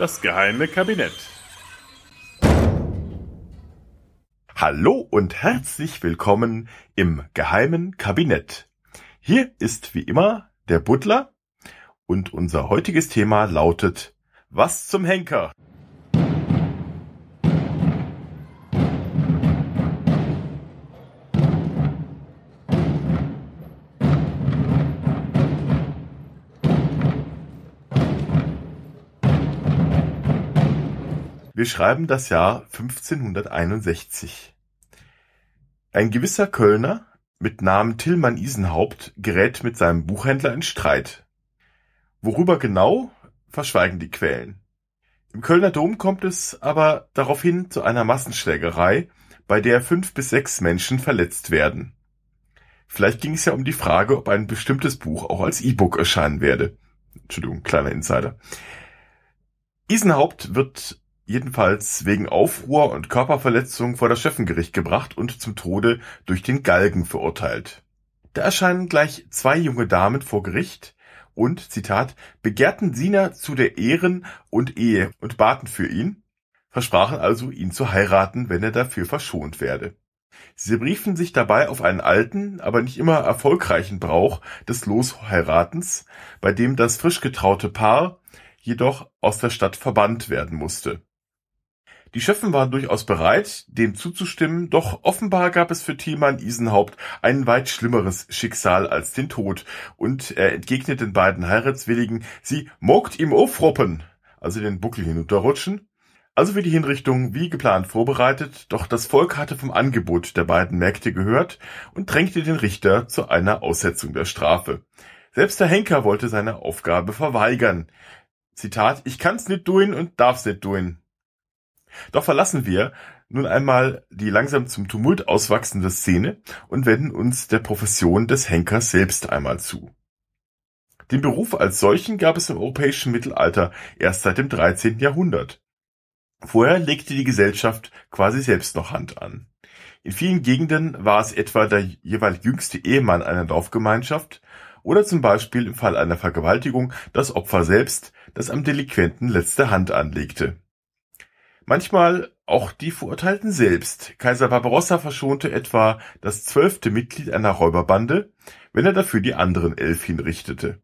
Das geheime Kabinett. Hallo und herzlich willkommen im geheimen Kabinett. Hier ist wie immer der Butler und unser heutiges Thema lautet Was zum Henker? Wir schreiben das Jahr 1561. Ein gewisser Kölner mit Namen Tillmann Isenhaupt gerät mit seinem Buchhändler in Streit. Worüber genau, verschweigen die Quellen. Im Kölner Dom kommt es aber daraufhin zu einer Massenschlägerei, bei der fünf bis sechs Menschen verletzt werden. Vielleicht ging es ja um die Frage, ob ein bestimmtes Buch auch als E-Book erscheinen werde. Entschuldigung, kleiner Insider. Isenhaupt wird jedenfalls wegen Aufruhr und Körperverletzung vor das Schöffengericht gebracht und zum Tode durch den Galgen verurteilt. Da erscheinen gleich zwei junge Damen vor Gericht und, Zitat, begehrten Sina zu der Ehren und Ehe und baten für ihn, versprachen also, ihn zu heiraten, wenn er dafür verschont werde. Sie beriefen sich dabei auf einen alten, aber nicht immer erfolgreichen Brauch des Losheiratens, bei dem das frisch getraute Paar jedoch aus der Stadt verbannt werden musste. Die Schöffen waren durchaus bereit, dem zuzustimmen, doch offenbar gab es für Thielmann Isenhaupt ein weit schlimmeres Schicksal als den Tod, und er entgegnet den beiden Heiratswilligen, sie mogt ihm aufroppen, also den Buckel hinunterrutschen. Also wie die Hinrichtung wie geplant vorbereitet, doch das Volk hatte vom Angebot der beiden Mägde gehört und drängte den Richter zu einer Aussetzung der Strafe. Selbst der Henker wollte seine Aufgabe verweigern. Zitat, ich kann's nicht tun und darf's nicht tun. Doch verlassen wir nun einmal die langsam zum Tumult auswachsende Szene und wenden uns der Profession des Henkers selbst einmal zu. Den Beruf als solchen gab es im europäischen Mittelalter erst seit dem 13. Jahrhundert. Vorher legte die Gesellschaft quasi selbst noch Hand an. In vielen Gegenden war es etwa der jeweils jüngste Ehemann einer Dorfgemeinschaft oder zum Beispiel im Fall einer Vergewaltigung das Opfer selbst, das am Delinquenten letzte Hand anlegte. Manchmal auch die Verurteilten selbst. Kaiser Barbarossa verschonte etwa das zwölfte Mitglied einer Räuberbande, wenn er dafür die anderen elf hinrichtete.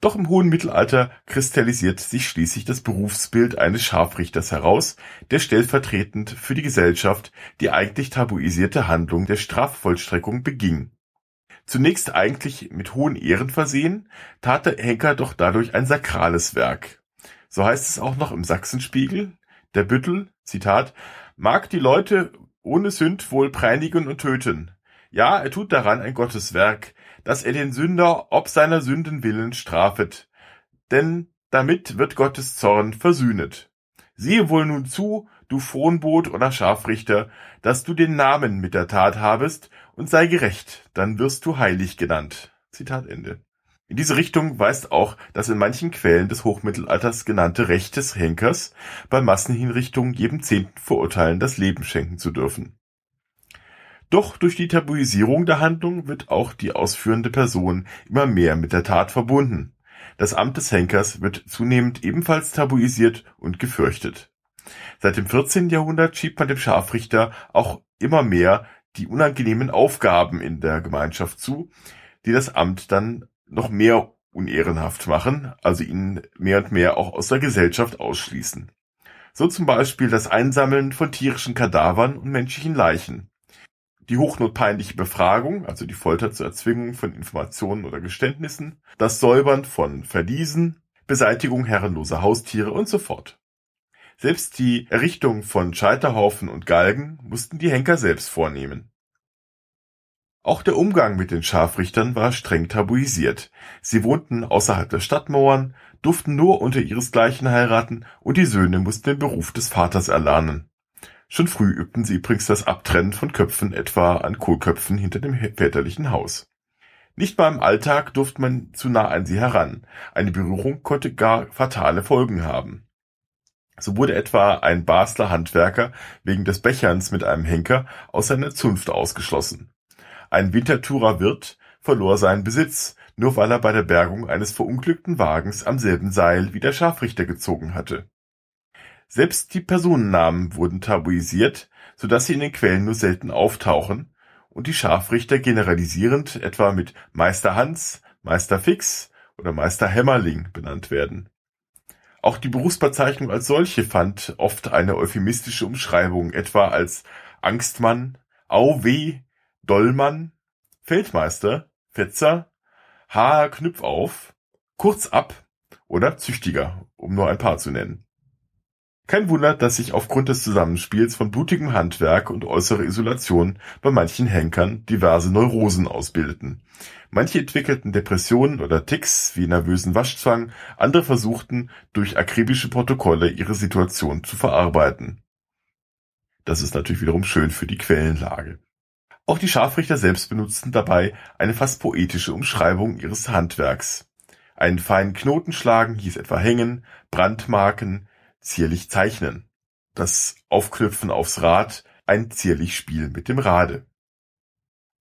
Doch im hohen Mittelalter kristallisiert sich schließlich das Berufsbild eines Scharfrichters heraus, der stellvertretend für die Gesellschaft die eigentlich tabuisierte Handlung der Strafvollstreckung beging. Zunächst eigentlich mit hohen Ehren versehen, tat der Henker doch dadurch ein sakrales Werk. So heißt es auch noch im Sachsenspiegel, der Büttel, Zitat, mag die Leute ohne Sünd wohl preinigen und töten. Ja, er tut daran ein Gotteswerk, dass er den Sünder ob seiner Sünden willen strafet. Denn damit wird Gottes Zorn versühnet. Siehe wohl nun zu, du Fronbot oder Scharfrichter, dass du den Namen mit der Tat habest und sei gerecht, dann wirst du heilig genannt. Zitat Ende. In diese Richtung weist auch das in manchen Quellen des Hochmittelalters genannte Recht des Henkers, bei Massenhinrichtungen jedem zehnten Verurteilten das Leben schenken zu dürfen. Doch durch die Tabuisierung der Handlung wird auch die ausführende Person immer mehr mit der Tat verbunden. Das Amt des Henkers wird zunehmend ebenfalls tabuisiert und gefürchtet. Seit dem 14. Jahrhundert schiebt man dem Scharfrichter auch immer mehr die unangenehmen Aufgaben in der Gemeinschaft zu, die das Amt dann noch mehr unehrenhaft machen, also ihn mehr und mehr auch aus der Gesellschaft ausschließen. So zum Beispiel das Einsammeln von tierischen Kadavern und menschlichen Leichen. Die hochnotpeinliche Befragung, also die Folter zur Erzwingung von Informationen oder Geständnissen, das Säubern von Verliesen, Beseitigung herrenloser Haustiere und so fort. Selbst die Errichtung von Scheiterhaufen und Galgen mussten die Henker selbst vornehmen. Auch der Umgang mit den Scharfrichtern war streng tabuisiert. Sie wohnten außerhalb der Stadtmauern, durften nur unter ihresgleichen heiraten und die Söhne mussten den Beruf des Vaters erlernen. Schon früh übten sie übrigens das Abtrennen von Köpfen etwa an Kohlköpfen hinter dem väterlichen Haus. Nicht mal im Alltag durfte man zu nah an sie heran. Eine Berührung konnte gar fatale Folgen haben. So wurde etwa ein Basler Handwerker wegen des Becherns mit einem Henker aus seiner Zunft ausgeschlossen. Ein Winterthurer Wirt verlor seinen Besitz, nur weil er bei der Bergung eines verunglückten Wagens am selben Seil wie der Scharfrichter gezogen hatte. Selbst die Personennamen wurden tabuisiert, so dass sie in den Quellen nur selten auftauchen und die Scharfrichter generalisierend etwa mit Meister Hans, Meister Fix oder Meister Hämmerling benannt werden. Auch die Berufsbezeichnung als solche fand oft eine euphemistische Umschreibung, etwa als Angstmann, Auweh, Dollmann, Feldmeister, Fetzer, Haar Knüpfauf, Kurzab oder Züchtiger, um nur ein paar zu nennen. Kein Wunder, dass sich aufgrund des Zusammenspiels von blutigem Handwerk und äußerer Isolation bei manchen Henkern diverse Neurosen ausbildeten. Manche entwickelten Depressionen oder Ticks wie nervösen Waschzwang, andere versuchten, durch akribische Protokolle ihre Situation zu verarbeiten. Das ist natürlich wiederum schön für die Quellenlage. Auch die Scharfrichter selbst benutzten dabei eine fast poetische Umschreibung ihres Handwerks. Einen feinen Knoten schlagen hieß etwa hängen, Brandmarken, zierlich zeichnen. Das Aufknüpfen aufs Rad ein zierlich Spiel mit dem Rade.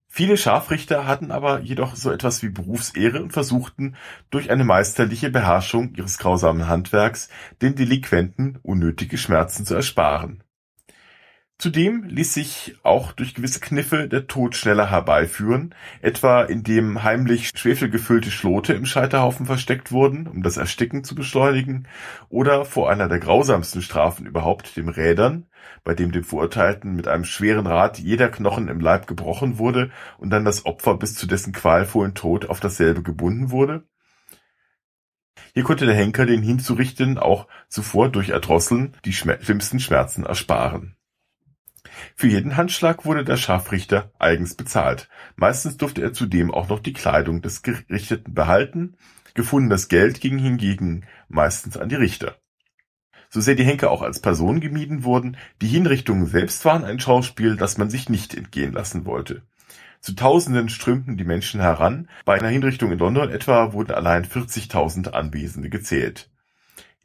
Viele Scharfrichter hatten aber jedoch so etwas wie Berufsehre und versuchten durch eine meisterliche Beherrschung ihres grausamen Handwerks den Delinquenten unnötige Schmerzen zu ersparen Zudem ließ sich auch durch gewisse Kniffe der Tod schneller herbeiführen, etwa indem heimlich schwefelgefüllte Schlote im Scheiterhaufen versteckt wurden, um das Ersticken zu beschleunigen, oder vor einer der grausamsten Strafen überhaupt, dem Rädern, bei dem dem Verurteilten mit einem schweren Rad jeder Knochen im Leib gebrochen wurde und dann das Opfer bis zu dessen qualvollen Tod auf dasselbe gebunden wurde. Hier konnte der Henker den Hinzurichten auch zuvor durch Erdrosseln die schlimmsten Schmerzen ersparen für jeden Handschlag wurde der Scharfrichter eigens bezahlt, meistens durfte er zudem auch noch die Kleidung des Gerichteten behalten, gefundenes Geld ging hingegen meistens an die Richter. So sehr die Henker auch als Personen gemieden wurden, die Hinrichtungen selbst waren ein Schauspiel, das man sich nicht entgehen lassen wollte. Zu Tausenden strömten die Menschen heran, bei einer Hinrichtung in London etwa wurden allein 40.000 Anwesende gezählt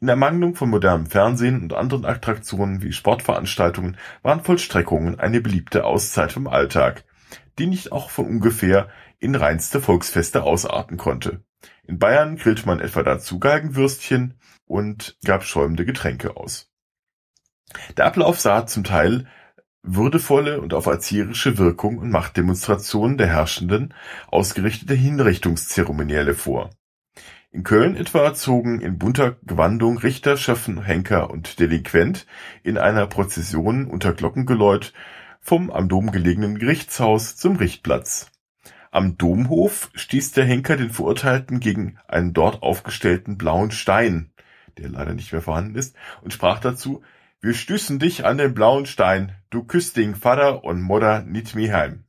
in Ermangelung von modernem Fernsehen und anderen Attraktionen wie Sportveranstaltungen waren Vollstreckungen eine beliebte Auszeit vom Alltag, die nicht auch von ungefähr in reinste Volksfeste ausarten konnte. In Bayern grillte man etwa dazu Galgenwürstchen und gab schäumende Getränke aus. Der Ablauf sah zum Teil würdevolle und auf erzieherische Wirkung und Machtdemonstrationen der Herrschenden ausgerichtete Hinrichtungszeremonielle vor in Köln etwa zogen in bunter Gewandung Richter, Schöffen, Henker und Delinquent in einer Prozession unter Glockengeläut vom am Dom gelegenen Gerichtshaus zum Richtplatz. Am Domhof stieß der Henker den Verurteilten gegen einen dort aufgestellten blauen Stein, der leider nicht mehr vorhanden ist, und sprach dazu, wir stüssen dich an den blauen Stein, du küsst den Vater und Mutter nit mi heim.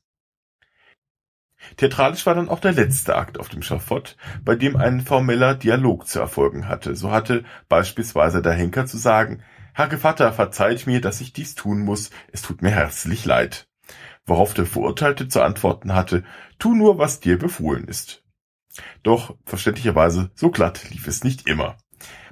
Theatralisch war dann auch der letzte Akt auf dem Schafott, bei dem ein formeller Dialog zu erfolgen hatte. So hatte beispielsweise der Henker zu sagen, Herr Gevatter, verzeiht mir, dass ich dies tun muss, es tut mir herzlich leid. Worauf der Verurteilte zu antworten hatte, tu nur, was dir befohlen ist. Doch verständlicherweise so glatt lief es nicht immer.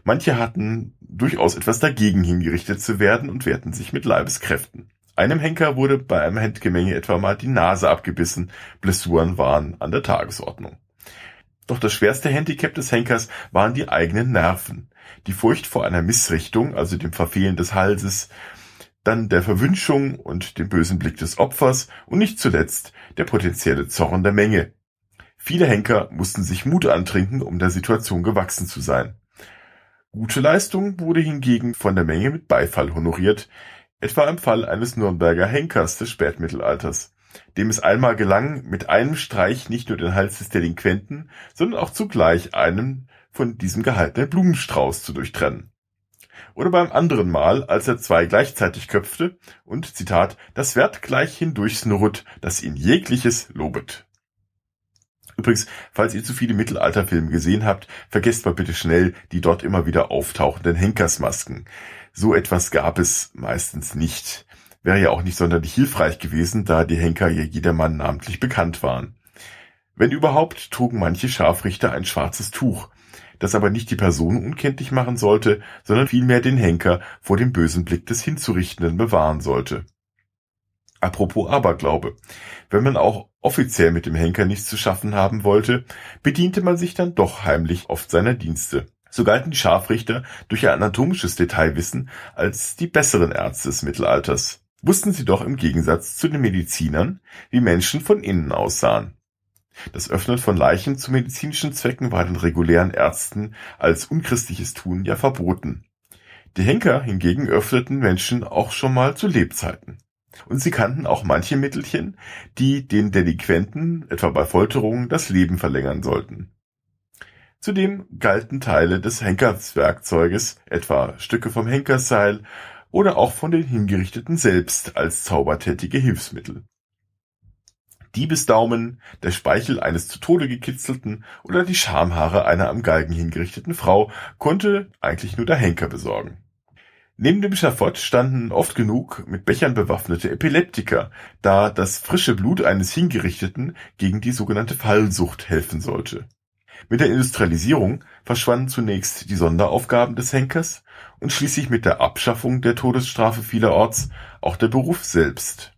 Manche hatten durchaus etwas dagegen hingerichtet zu werden und wehrten sich mit Leibeskräften. Einem Henker wurde bei einem Handgemenge etwa mal die Nase abgebissen, Blessuren waren an der Tagesordnung. Doch das schwerste Handicap des Henkers waren die eigenen Nerven. Die Furcht vor einer Missrichtung, also dem Verfehlen des Halses, dann der Verwünschung und dem bösen Blick des Opfers und nicht zuletzt der potenzielle Zorn der Menge. Viele Henker mussten sich Mut antrinken, um der Situation gewachsen zu sein. Gute Leistung wurde hingegen von der Menge mit Beifall honoriert, Etwa im Fall eines Nürnberger Henkers des Spätmittelalters, dem es einmal gelang, mit einem Streich nicht nur den Hals des Delinquenten, sondern auch zugleich einen von diesem gehaltenen Blumenstrauß zu durchtrennen. Oder beim anderen Mal, als er zwei gleichzeitig köpfte und, Zitat, das Wert gleich hindurchsnurrt, das ihn jegliches lobet. Übrigens, falls ihr zu viele Mittelalterfilme gesehen habt, vergesst mal bitte schnell die dort immer wieder auftauchenden Henkersmasken. So etwas gab es meistens nicht. Wäre ja auch nicht sonderlich hilfreich gewesen, da die Henker ja jedermann namentlich bekannt waren. Wenn überhaupt, trugen manche Scharfrichter ein schwarzes Tuch, das aber nicht die Person unkenntlich machen sollte, sondern vielmehr den Henker vor dem bösen Blick des Hinzurichtenden bewahren sollte. Apropos Aberglaube. Wenn man auch offiziell mit dem Henker nichts zu schaffen haben wollte, bediente man sich dann doch heimlich oft seiner Dienste. So galten die Scharfrichter durch ihr anatomisches Detailwissen als die besseren Ärzte des Mittelalters. Wussten sie doch im Gegensatz zu den Medizinern, wie Menschen von innen aussahen. Das Öffnen von Leichen zu medizinischen Zwecken war den regulären Ärzten als unchristliches Tun ja verboten. Die Henker hingegen öffneten Menschen auch schon mal zu Lebzeiten. Und sie kannten auch manche Mittelchen, die den Delinquenten, etwa bei Folterungen, das Leben verlängern sollten. Zudem galten Teile des Henkerswerkzeuges, etwa Stücke vom Henkerseil oder auch von den Hingerichteten selbst als zaubertätige Hilfsmittel. Diebesdaumen, der Speichel eines zu Tode gekitzelten oder die Schamhaare einer am Galgen hingerichteten Frau konnte eigentlich nur der Henker besorgen. Neben dem Schafott standen oft genug mit Bechern bewaffnete Epileptiker, da das frische Blut eines Hingerichteten gegen die sogenannte Fallsucht helfen sollte. Mit der Industrialisierung verschwanden zunächst die Sonderaufgaben des Henkers und schließlich mit der Abschaffung der Todesstrafe vielerorts auch der Beruf selbst.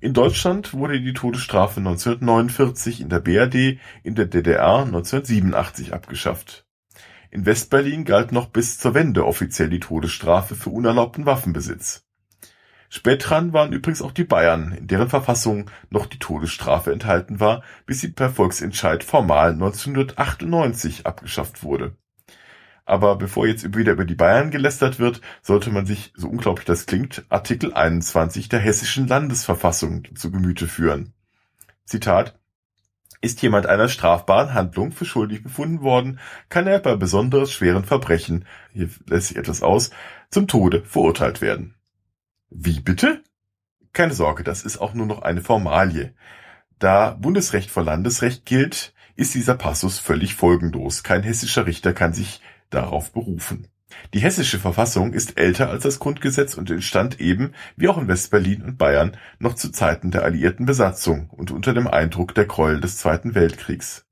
In Deutschland wurde die Todesstrafe 1949, in der BRD, in der DDR 1987 abgeschafft in West-Berlin galt noch bis zur Wende offiziell die Todesstrafe für unerlaubten Waffenbesitz. Spät dran waren übrigens auch die Bayern, in deren Verfassung noch die Todesstrafe enthalten war, bis sie per Volksentscheid formal 1998 abgeschafft wurde. Aber bevor jetzt wieder über die Bayern gelästert wird, sollte man sich, so unglaublich das klingt, Artikel 21 der hessischen Landesverfassung zu Gemüte führen. Zitat ist jemand einer strafbaren Handlung für schuldig befunden worden, kann er bei besonders schweren Verbrechen hier lässt sich etwas aus zum Tode verurteilt werden. Wie bitte? Keine Sorge, das ist auch nur noch eine Formalie. Da Bundesrecht vor Landesrecht gilt, ist dieser Passus völlig folgenlos. Kein hessischer Richter kann sich darauf berufen. Die hessische Verfassung ist älter als das Grundgesetz und entstand eben, wie auch in West-Berlin und Bayern, noch zu Zeiten der alliierten Besatzung und unter dem Eindruck der Gräuel des Zweiten Weltkriegs.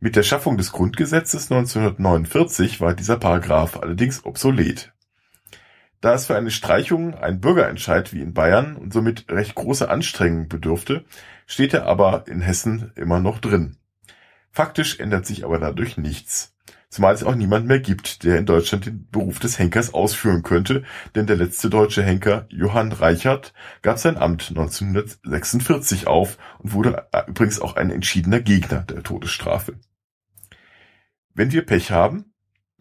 Mit der Schaffung des Grundgesetzes 1949 war dieser Paragraph allerdings obsolet. Da es für eine Streichung ein Bürgerentscheid wie in Bayern und somit recht große Anstrengungen bedurfte, steht er aber in Hessen immer noch drin. Faktisch ändert sich aber dadurch nichts zumal es auch niemand mehr gibt, der in Deutschland den Beruf des Henkers ausführen könnte, denn der letzte deutsche Henker, Johann Reichert, gab sein Amt 1946 auf und wurde übrigens auch ein entschiedener Gegner der Todesstrafe. Wenn wir Pech haben,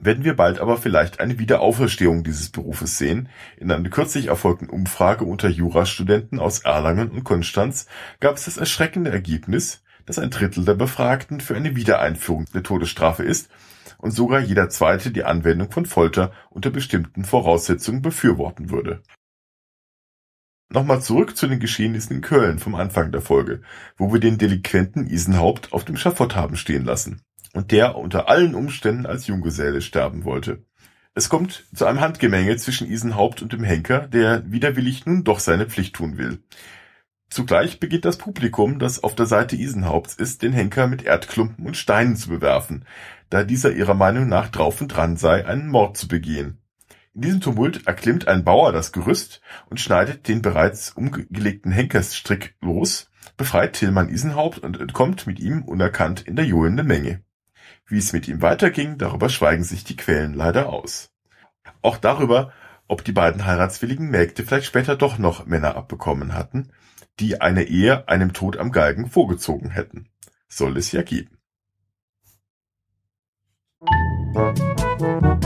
werden wir bald aber vielleicht eine Wiederauferstehung dieses Berufes sehen. In einer kürzlich erfolgten Umfrage unter Jurastudenten aus Erlangen und Konstanz gab es das erschreckende Ergebnis, dass ein Drittel der Befragten für eine Wiedereinführung der Todesstrafe ist und sogar jeder Zweite die Anwendung von Folter unter bestimmten Voraussetzungen befürworten würde. Nochmal zurück zu den Geschehnissen in Köln vom Anfang der Folge, wo wir den Delinquenten Isenhaupt auf dem Schafott haben stehen lassen und der unter allen Umständen als Junggeselle sterben wollte. Es kommt zu einem Handgemenge zwischen Isenhaupt und dem Henker, der widerwillig nun doch seine Pflicht tun will. Zugleich beginnt das Publikum, das auf der Seite Isenhaupts ist, den Henker mit Erdklumpen und Steinen zu bewerfen, da dieser ihrer Meinung nach drauf und dran sei, einen Mord zu begehen. In diesem Tumult erklimmt ein Bauer das Gerüst und schneidet den bereits umgelegten Henkersstrick los, befreit Tillmann Isenhaupt und entkommt mit ihm unerkannt in der johlenden Menge. Wie es mit ihm weiterging, darüber schweigen sich die Quellen leider aus. Auch darüber, ob die beiden heiratswilligen Mägde vielleicht später doch noch Männer abbekommen hatten, die eine Ehe einem Tod am Galgen vorgezogen hätten. Soll es ja geben. You.